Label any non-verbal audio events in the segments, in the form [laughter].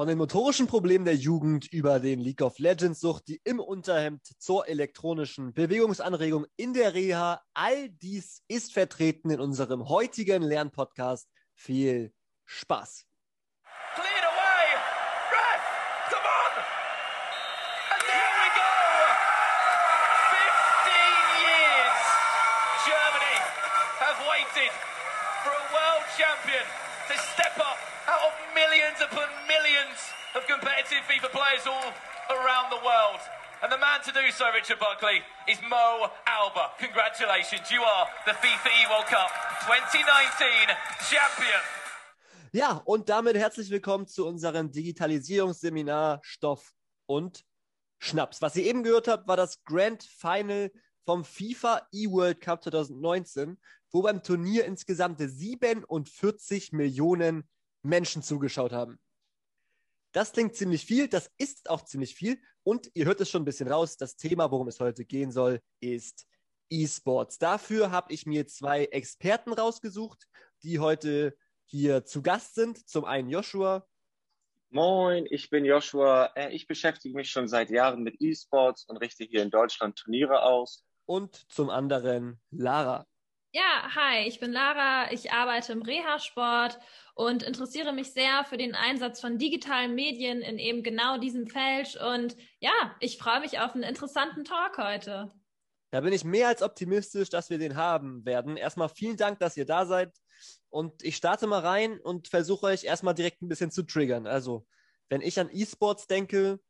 Von den motorischen Problemen der Jugend über den League of Legends Sucht, die im Unterhemd zur elektronischen Bewegungsanregung in der Reha, all dies ist vertreten in unserem heutigen Lernpodcast. Viel Spaß! champion to step up out of millions upon of competitive FIFA players all around the world. And the man to do so, Richard Buckley, is Mo Alba. Congratulations, you are the FIFA E World Cup 2019 Champion. Ja, und damit herzlich willkommen zu unserem Digitalisierungsseminar Stoff und Schnaps. Was ihr eben gehört habt, war das Grand Final vom FIFA E-World Cup 2019 wo beim Turnier insgesamt 47 Millionen Menschen zugeschaut haben. Das klingt ziemlich viel, das ist auch ziemlich viel. Und ihr hört es schon ein bisschen raus, das Thema, worum es heute gehen soll, ist E-Sports. Dafür habe ich mir zwei Experten rausgesucht, die heute hier zu Gast sind. Zum einen Joshua. Moin, ich bin Joshua. Äh, ich beschäftige mich schon seit Jahren mit E-Sports und richte hier in Deutschland Turniere aus. Und zum anderen Lara. Ja, hi, ich bin Lara, ich arbeite im Reha-Sport und interessiere mich sehr für den Einsatz von digitalen Medien in eben genau diesem Feld. Und ja, ich freue mich auf einen interessanten Talk heute. Da bin ich mehr als optimistisch, dass wir den haben werden. Erstmal vielen Dank, dass ihr da seid. Und ich starte mal rein und versuche euch erstmal direkt ein bisschen zu triggern. Also, wenn ich an E-Sports denke,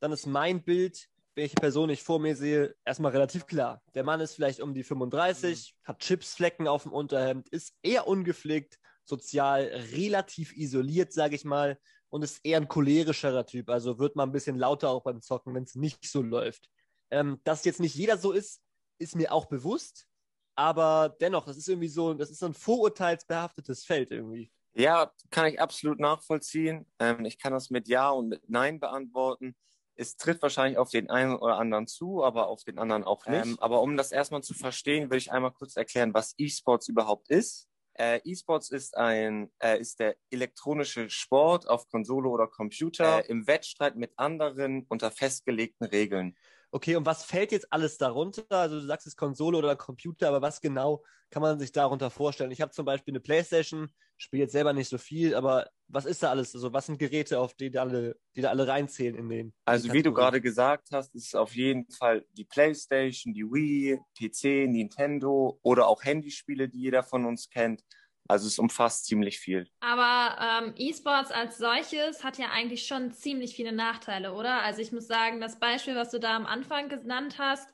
dann ist mein Bild welche Person ich vor mir sehe, erstmal relativ klar. Der Mann ist vielleicht um die 35, mhm. hat Chipsflecken auf dem Unterhemd, ist eher ungepflegt, sozial relativ isoliert, sage ich mal, und ist eher ein cholerischerer Typ. Also wird mal ein bisschen lauter auch beim Zocken, wenn es nicht so läuft. Ähm, dass jetzt nicht jeder so ist, ist mir auch bewusst. Aber dennoch, das ist irgendwie so, das ist so ein vorurteilsbehaftetes Feld irgendwie. Ja, kann ich absolut nachvollziehen. Ähm, ich kann das mit Ja und mit Nein beantworten es trifft wahrscheinlich auf den einen oder anderen zu, aber auf den anderen auch nicht. Ähm, aber um das erstmal zu verstehen, will ich einmal kurz erklären, was E-Sports überhaupt ist. Äh, E-Sports ist ein äh, ist der elektronische Sport auf Konsole oder Computer äh, im Wettstreit mit anderen unter festgelegten Regeln. Okay, und was fällt jetzt alles darunter? Also du sagst es Konsole oder Computer, aber was genau kann man sich darunter vorstellen? Ich habe zum Beispiel eine Playstation, spiele jetzt selber nicht so viel, aber was ist da alles? Also was sind Geräte, auf die da alle, die da alle reinzählen in den? Also wie du gerade gesagt hast, ist es auf jeden Fall die Playstation, die Wii, PC, Nintendo oder auch Handyspiele, die jeder von uns kennt. Also es umfasst ziemlich viel. Aber ähm, E-Sports als solches hat ja eigentlich schon ziemlich viele Nachteile, oder? Also ich muss sagen, das Beispiel, was du da am Anfang genannt hast,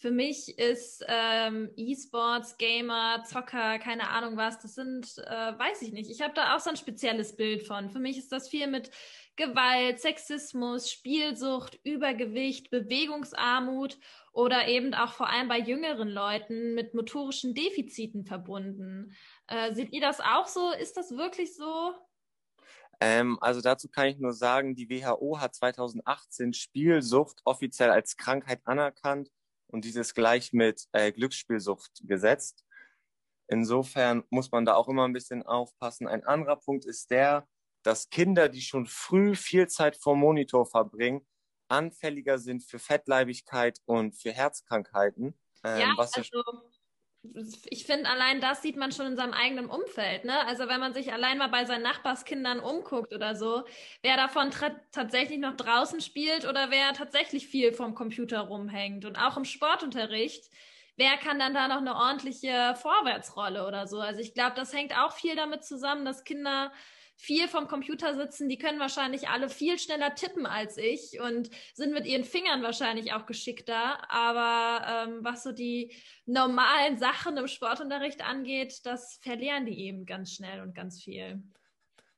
für mich ist ähm, E-Sports, Gamer, Zocker, keine Ahnung was, das sind, äh, weiß ich nicht. Ich habe da auch so ein spezielles Bild von. Für mich ist das viel mit Gewalt, Sexismus, Spielsucht, Übergewicht, Bewegungsarmut oder eben auch vor allem bei jüngeren Leuten mit motorischen Defiziten verbunden. Äh, seht ihr das auch so? Ist das wirklich so? Ähm, also dazu kann ich nur sagen, die WHO hat 2018 Spielsucht offiziell als Krankheit anerkannt und dieses gleich mit äh, Glücksspielsucht gesetzt. Insofern muss man da auch immer ein bisschen aufpassen. Ein anderer Punkt ist der, dass Kinder, die schon früh viel Zeit vor Monitor verbringen, anfälliger sind für Fettleibigkeit und für Herzkrankheiten. Ähm, ja, also ich finde, allein das sieht man schon in seinem eigenen Umfeld. Ne? Also wenn man sich allein mal bei seinen Nachbarskindern umguckt oder so, wer davon tatsächlich noch draußen spielt oder wer tatsächlich viel vom Computer rumhängt. Und auch im Sportunterricht, wer kann dann da noch eine ordentliche Vorwärtsrolle oder so? Also ich glaube, das hängt auch viel damit zusammen, dass Kinder viel vom Computer sitzen, die können wahrscheinlich alle viel schneller tippen als ich und sind mit ihren Fingern wahrscheinlich auch geschickter. Aber ähm, was so die normalen Sachen im Sportunterricht angeht, das verlieren die eben ganz schnell und ganz viel.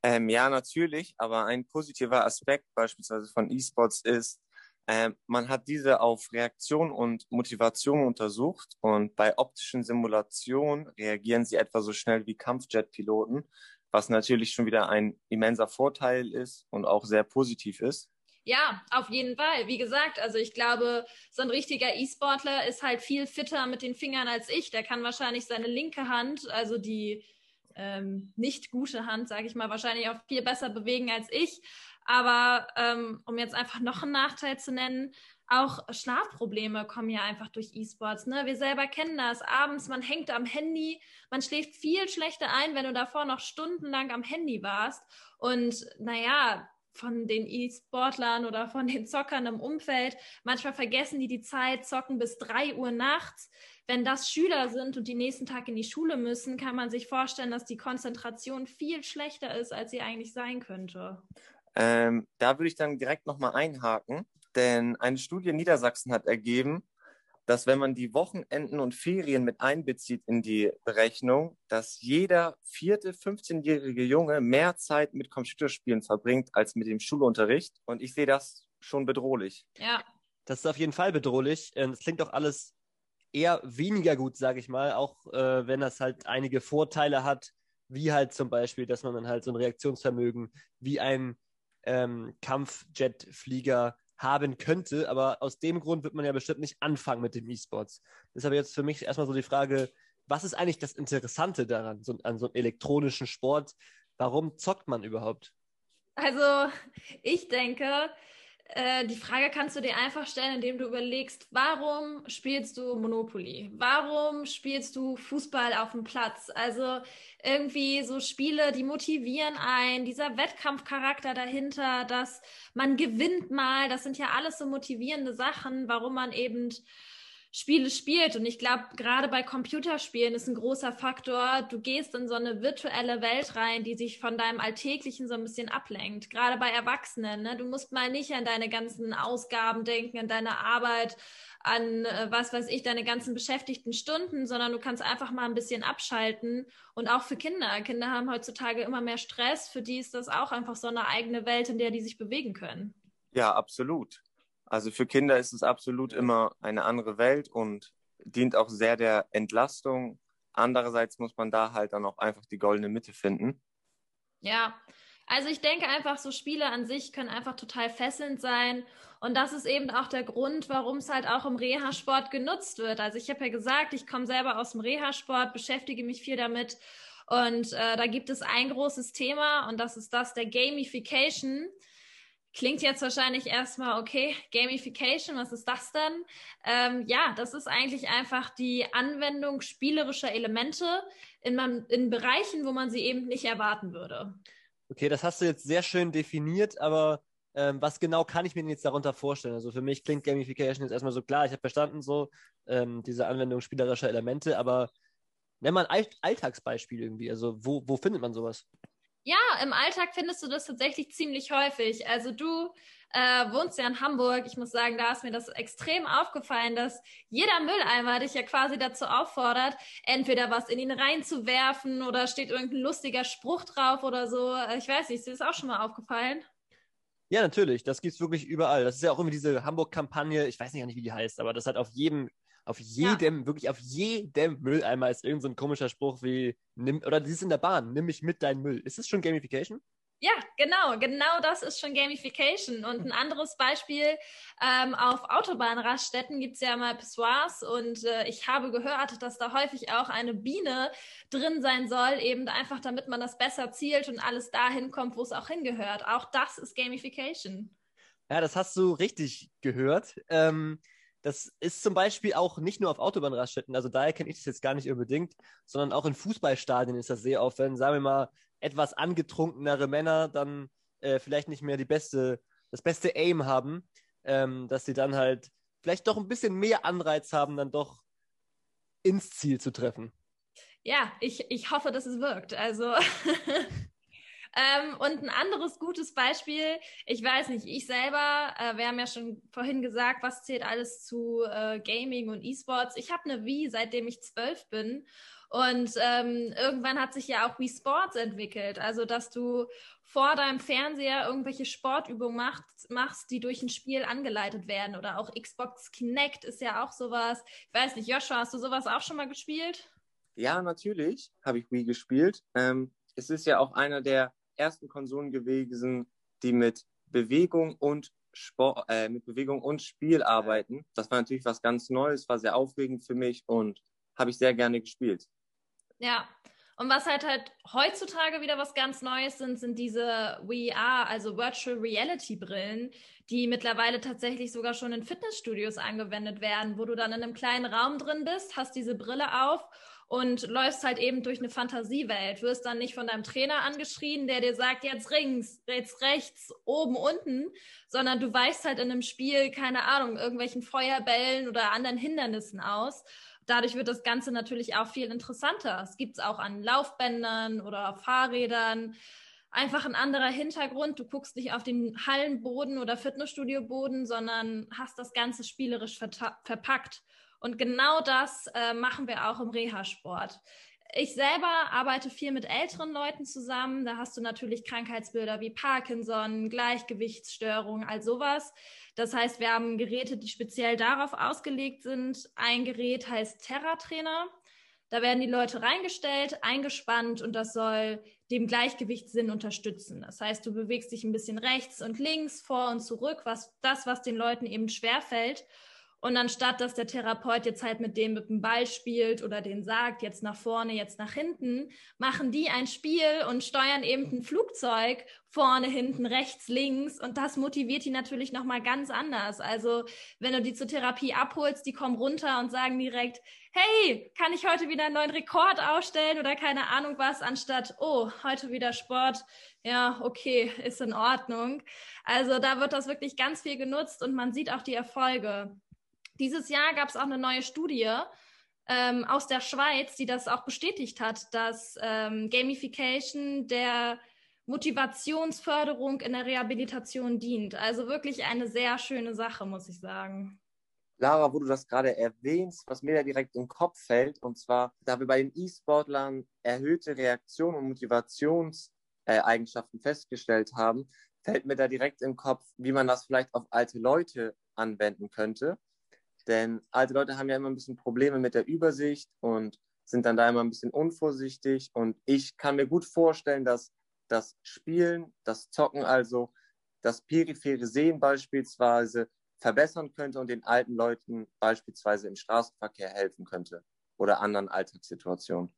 Ähm, ja, natürlich, aber ein positiver Aspekt beispielsweise von E-Sports ist, ähm, man hat diese auf Reaktion und Motivation untersucht und bei optischen Simulationen reagieren sie etwa so schnell wie Kampfjet-Piloten was natürlich schon wieder ein immenser Vorteil ist und auch sehr positiv ist. Ja, auf jeden Fall. Wie gesagt, also ich glaube, so ein richtiger E-Sportler ist halt viel fitter mit den Fingern als ich. Der kann wahrscheinlich seine linke Hand, also die ähm, nicht gute Hand, sage ich mal, wahrscheinlich auch viel besser bewegen als ich. Aber ähm, um jetzt einfach noch einen Nachteil zu nennen, auch Schlafprobleme kommen ja einfach durch E-Sports. Ne? Wir selber kennen das. Abends, man hängt am Handy, man schläft viel schlechter ein, wenn du davor noch stundenlang am Handy warst. Und naja, von den E-Sportlern oder von den Zockern im Umfeld. Manchmal vergessen die die Zeit, zocken bis drei Uhr nachts. Wenn das Schüler sind und die nächsten Tag in die Schule müssen, kann man sich vorstellen, dass die Konzentration viel schlechter ist, als sie eigentlich sein könnte. Ähm, da würde ich dann direkt nochmal einhaken, denn eine Studie in Niedersachsen hat ergeben, dass wenn man die Wochenenden und Ferien mit einbezieht in die Berechnung, dass jeder vierte 15-jährige Junge mehr Zeit mit Computerspielen verbringt als mit dem Schulunterricht. Und ich sehe das schon bedrohlich. Ja. Das ist auf jeden Fall bedrohlich. Es klingt doch alles eher weniger gut, sage ich mal, auch äh, wenn das halt einige Vorteile hat, wie halt zum Beispiel, dass man dann halt so ein Reaktionsvermögen wie ein ähm, Kampfjetflieger haben könnte. Aber aus dem Grund wird man ja bestimmt nicht anfangen mit dem E-Sports. Deshalb jetzt für mich erstmal so die Frage, was ist eigentlich das Interessante daran, so, an so einem elektronischen Sport? Warum zockt man überhaupt? Also, ich denke, äh, die Frage kannst du dir einfach stellen, indem du überlegst, warum spielst du Monopoly? Warum spielst du Fußball auf dem Platz? Also irgendwie so Spiele, die motivieren ein, dieser Wettkampfcharakter dahinter, dass man gewinnt mal, das sind ja alles so motivierende Sachen, warum man eben Spiele spielt. Und ich glaube, gerade bei Computerspielen ist ein großer Faktor, du gehst in so eine virtuelle Welt rein, die sich von deinem Alltäglichen so ein bisschen ablenkt. Gerade bei Erwachsenen. Ne? Du musst mal nicht an deine ganzen Ausgaben denken, an deine Arbeit, an äh, was weiß ich, deine ganzen beschäftigten Stunden, sondern du kannst einfach mal ein bisschen abschalten. Und auch für Kinder. Kinder haben heutzutage immer mehr Stress. Für die ist das auch einfach so eine eigene Welt, in der die sich bewegen können. Ja, absolut. Also für Kinder ist es absolut immer eine andere Welt und dient auch sehr der Entlastung. Andererseits muss man da halt dann auch einfach die goldene Mitte finden. Ja, also ich denke einfach, so Spiele an sich können einfach total fesselnd sein. Und das ist eben auch der Grund, warum es halt auch im Reha-Sport genutzt wird. Also ich habe ja gesagt, ich komme selber aus dem Reha-Sport, beschäftige mich viel damit. Und äh, da gibt es ein großes Thema und das ist das der Gamification. Klingt jetzt wahrscheinlich erstmal, okay, Gamification, was ist das denn? Ähm, ja, das ist eigentlich einfach die Anwendung spielerischer Elemente in, man, in Bereichen, wo man sie eben nicht erwarten würde. Okay, das hast du jetzt sehr schön definiert, aber ähm, was genau kann ich mir denn jetzt darunter vorstellen? Also für mich klingt Gamification jetzt erstmal so klar, ich habe verstanden, so ähm, diese Anwendung spielerischer Elemente, aber nenn mal ein Alltagsbeispiel irgendwie. Also wo, wo findet man sowas? Ja, im Alltag findest du das tatsächlich ziemlich häufig. Also du äh, wohnst ja in Hamburg. Ich muss sagen, da ist mir das extrem aufgefallen, dass jeder Mülleimer dich ja quasi dazu auffordert, entweder was in ihn reinzuwerfen oder steht irgendein lustiger Spruch drauf oder so. Äh, ich weiß nicht, ist dir das auch schon mal aufgefallen? Ja, natürlich. Das gibt's wirklich überall. Das ist ja auch irgendwie diese Hamburg-Kampagne. Ich weiß nicht, wie die heißt, aber das hat auf jedem auf jedem, ja. wirklich auf jedem Mülleimer ist irgendein so komischer Spruch wie, nimm, oder die ist in der Bahn, nimm mich mit deinem Müll. Ist das schon Gamification? Ja, genau, genau das ist schon Gamification. Und ein anderes Beispiel, ähm, auf Autobahnraststätten gibt es ja mal Pissoirs und äh, ich habe gehört, dass da häufig auch eine Biene drin sein soll, eben einfach damit man das besser zielt und alles dahin kommt, wo es auch hingehört. Auch das ist Gamification. Ja, das hast du richtig gehört. Ähm, das ist zum Beispiel auch nicht nur auf Autobahnraststätten, also daher kenne ich das jetzt gar nicht unbedingt, sondern auch in Fußballstadien ist das sehr oft, wenn, sagen wir mal, etwas angetrunkenere Männer dann äh, vielleicht nicht mehr die beste, das beste Aim haben, ähm, dass sie dann halt vielleicht doch ein bisschen mehr Anreiz haben, dann doch ins Ziel zu treffen. Ja, ich, ich hoffe, dass es wirkt. Also [laughs] Ähm, und ein anderes gutes Beispiel, ich weiß nicht, ich selber, äh, wir haben ja schon vorhin gesagt, was zählt alles zu äh, Gaming und E-Sports. Ich habe eine Wii, seitdem ich zwölf bin. Und ähm, irgendwann hat sich ja auch Wii Sports entwickelt. Also, dass du vor deinem Fernseher irgendwelche Sportübungen machst, machst, die durch ein Spiel angeleitet werden. Oder auch Xbox Kinect ist ja auch sowas. Ich weiß nicht, Joshua, hast du sowas auch schon mal gespielt? Ja, natürlich habe ich Wii gespielt. Ähm, es ist ja auch einer der ersten Konsolen gewesen, die mit Bewegung und Sport, äh, mit Bewegung und Spiel arbeiten. Das war natürlich was ganz Neues, war sehr aufregend für mich und habe ich sehr gerne gespielt. Ja, Und was halt halt heutzutage wieder was ganz Neues sind, sind diese VR, also Virtual Reality Brillen, die mittlerweile tatsächlich sogar schon in Fitnessstudios angewendet werden, wo du dann in einem kleinen Raum drin bist, hast diese Brille auf und läufst halt eben durch eine Fantasiewelt, wirst dann nicht von deinem Trainer angeschrien, der dir sagt, jetzt rings, jetzt rechts, oben, unten, sondern du weichst halt in einem Spiel, keine Ahnung, irgendwelchen Feuerbällen oder anderen Hindernissen aus. Dadurch wird das Ganze natürlich auch viel interessanter. Es gibt es auch an Laufbändern oder Fahrrädern. Einfach ein anderer Hintergrund. Du guckst nicht auf den Hallenboden oder Fitnessstudioboden, sondern hast das Ganze spielerisch verpackt. Und genau das äh, machen wir auch im Reha-Sport. Ich selber arbeite viel mit älteren Leuten zusammen. Da hast du natürlich Krankheitsbilder wie Parkinson, Gleichgewichtsstörungen, all sowas. Das heißt, wir haben Geräte, die speziell darauf ausgelegt sind. Ein Gerät heißt Terra-Trainer. Da werden die Leute reingestellt, eingespannt und das soll dem Gleichgewichtssinn unterstützen. Das heißt, du bewegst dich ein bisschen rechts und links, vor und zurück, was das, was den Leuten eben schwerfällt. Und anstatt, dass der Therapeut jetzt halt mit dem mit dem Ball spielt oder den sagt, jetzt nach vorne, jetzt nach hinten, machen die ein Spiel und steuern eben ein Flugzeug vorne, hinten, rechts, links. Und das motiviert die natürlich nochmal ganz anders. Also, wenn du die zur Therapie abholst, die kommen runter und sagen direkt, hey, kann ich heute wieder einen neuen Rekord ausstellen oder keine Ahnung was, anstatt, oh, heute wieder Sport. Ja, okay, ist in Ordnung. Also da wird das wirklich ganz viel genutzt und man sieht auch die Erfolge. Dieses Jahr gab es auch eine neue Studie ähm, aus der Schweiz, die das auch bestätigt hat, dass ähm, Gamification der Motivationsförderung in der Rehabilitation dient. Also wirklich eine sehr schöne Sache, muss ich sagen. Lara, wo du das gerade erwähnst, was mir da direkt im Kopf fällt, und zwar, da wir bei den E-Sportlern erhöhte Reaktion und Motivationseigenschaften festgestellt haben, fällt mir da direkt im Kopf, wie man das vielleicht auf alte Leute anwenden könnte. Denn alte Leute haben ja immer ein bisschen Probleme mit der Übersicht und sind dann da immer ein bisschen unvorsichtig. Und ich kann mir gut vorstellen, dass das Spielen, das Zocken also, das periphere Sehen beispielsweise verbessern könnte und den alten Leuten beispielsweise im Straßenverkehr helfen könnte oder anderen Alltagssituationen.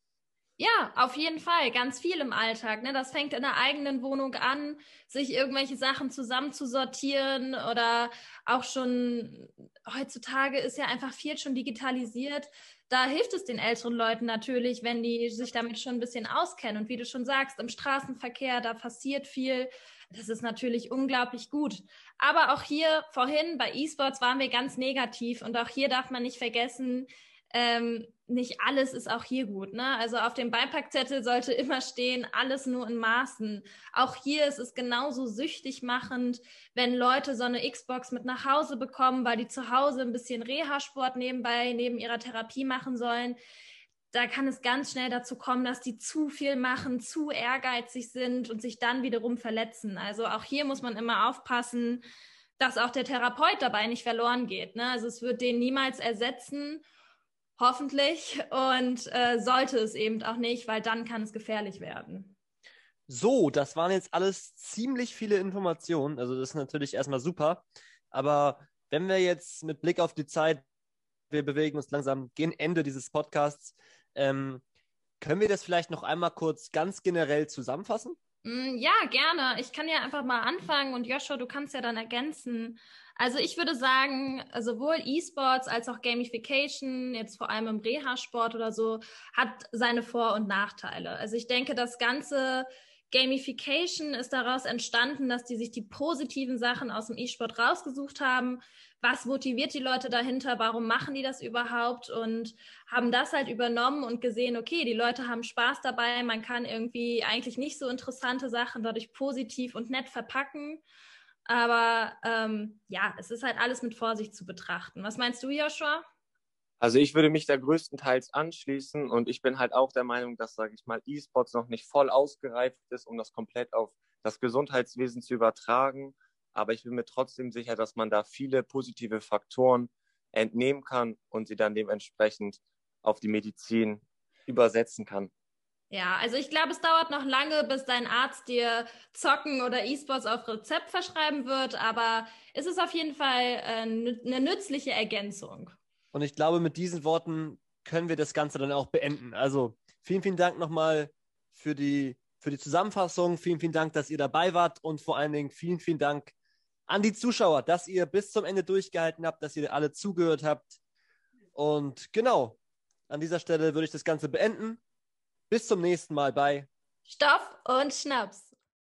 Ja, auf jeden Fall. Ganz viel im Alltag. Ne? Das fängt in der eigenen Wohnung an, sich irgendwelche Sachen zusammenzusortieren oder auch schon heutzutage ist ja einfach viel schon digitalisiert. Da hilft es den älteren Leuten natürlich, wenn die sich damit schon ein bisschen auskennen. Und wie du schon sagst, im Straßenverkehr, da passiert viel. Das ist natürlich unglaublich gut. Aber auch hier vorhin bei E-Sports waren wir ganz negativ. Und auch hier darf man nicht vergessen, ähm, nicht alles ist auch hier gut. Ne? Also auf dem Beipackzettel sollte immer stehen, alles nur in Maßen. Auch hier ist es genauso süchtig machend, wenn Leute so eine Xbox mit nach Hause bekommen, weil die zu Hause ein bisschen Reha-Sport nebenbei, neben ihrer Therapie machen sollen. Da kann es ganz schnell dazu kommen, dass die zu viel machen, zu ehrgeizig sind und sich dann wiederum verletzen. Also auch hier muss man immer aufpassen, dass auch der Therapeut dabei nicht verloren geht. Ne? Also es wird den niemals ersetzen Hoffentlich. Und äh, sollte es eben auch nicht, weil dann kann es gefährlich werden. So, das waren jetzt alles ziemlich viele Informationen. Also das ist natürlich erstmal super. Aber wenn wir jetzt mit Blick auf die Zeit, wir bewegen uns langsam gegen Ende dieses Podcasts, ähm, können wir das vielleicht noch einmal kurz ganz generell zusammenfassen? Mm, ja, gerne. Ich kann ja einfach mal anfangen und Joshua, du kannst ja dann ergänzen. Also ich würde sagen, sowohl E-Sports als auch Gamification, jetzt vor allem im Reha-Sport oder so, hat seine Vor- und Nachteile. Also ich denke, das ganze Gamification ist daraus entstanden, dass die sich die positiven Sachen aus dem E-Sport rausgesucht haben. Was motiviert die Leute dahinter? Warum machen die das überhaupt? Und haben das halt übernommen und gesehen, okay, die Leute haben Spaß dabei. Man kann irgendwie eigentlich nicht so interessante Sachen dadurch positiv und nett verpacken. Aber ähm, ja, es ist halt alles mit Vorsicht zu betrachten. Was meinst du, Joshua? Also ich würde mich da größtenteils anschließen und ich bin halt auch der Meinung, dass, sage ich mal, E-Sports noch nicht voll ausgereift ist, um das komplett auf das Gesundheitswesen zu übertragen. Aber ich bin mir trotzdem sicher, dass man da viele positive Faktoren entnehmen kann und sie dann dementsprechend auf die Medizin übersetzen kann. Ja, also ich glaube, es dauert noch lange, bis dein Arzt dir Zocken oder E-Sports auf Rezept verschreiben wird, aber es ist auf jeden Fall äh, eine nützliche Ergänzung. Und ich glaube, mit diesen Worten können wir das Ganze dann auch beenden. Also vielen, vielen Dank nochmal für die, für die Zusammenfassung. Vielen, vielen Dank, dass ihr dabei wart und vor allen Dingen vielen, vielen Dank an die Zuschauer, dass ihr bis zum Ende durchgehalten habt, dass ihr alle zugehört habt. Und genau, an dieser Stelle würde ich das Ganze beenden. Bis zum nächsten Mal bei Stoff und Schnaps.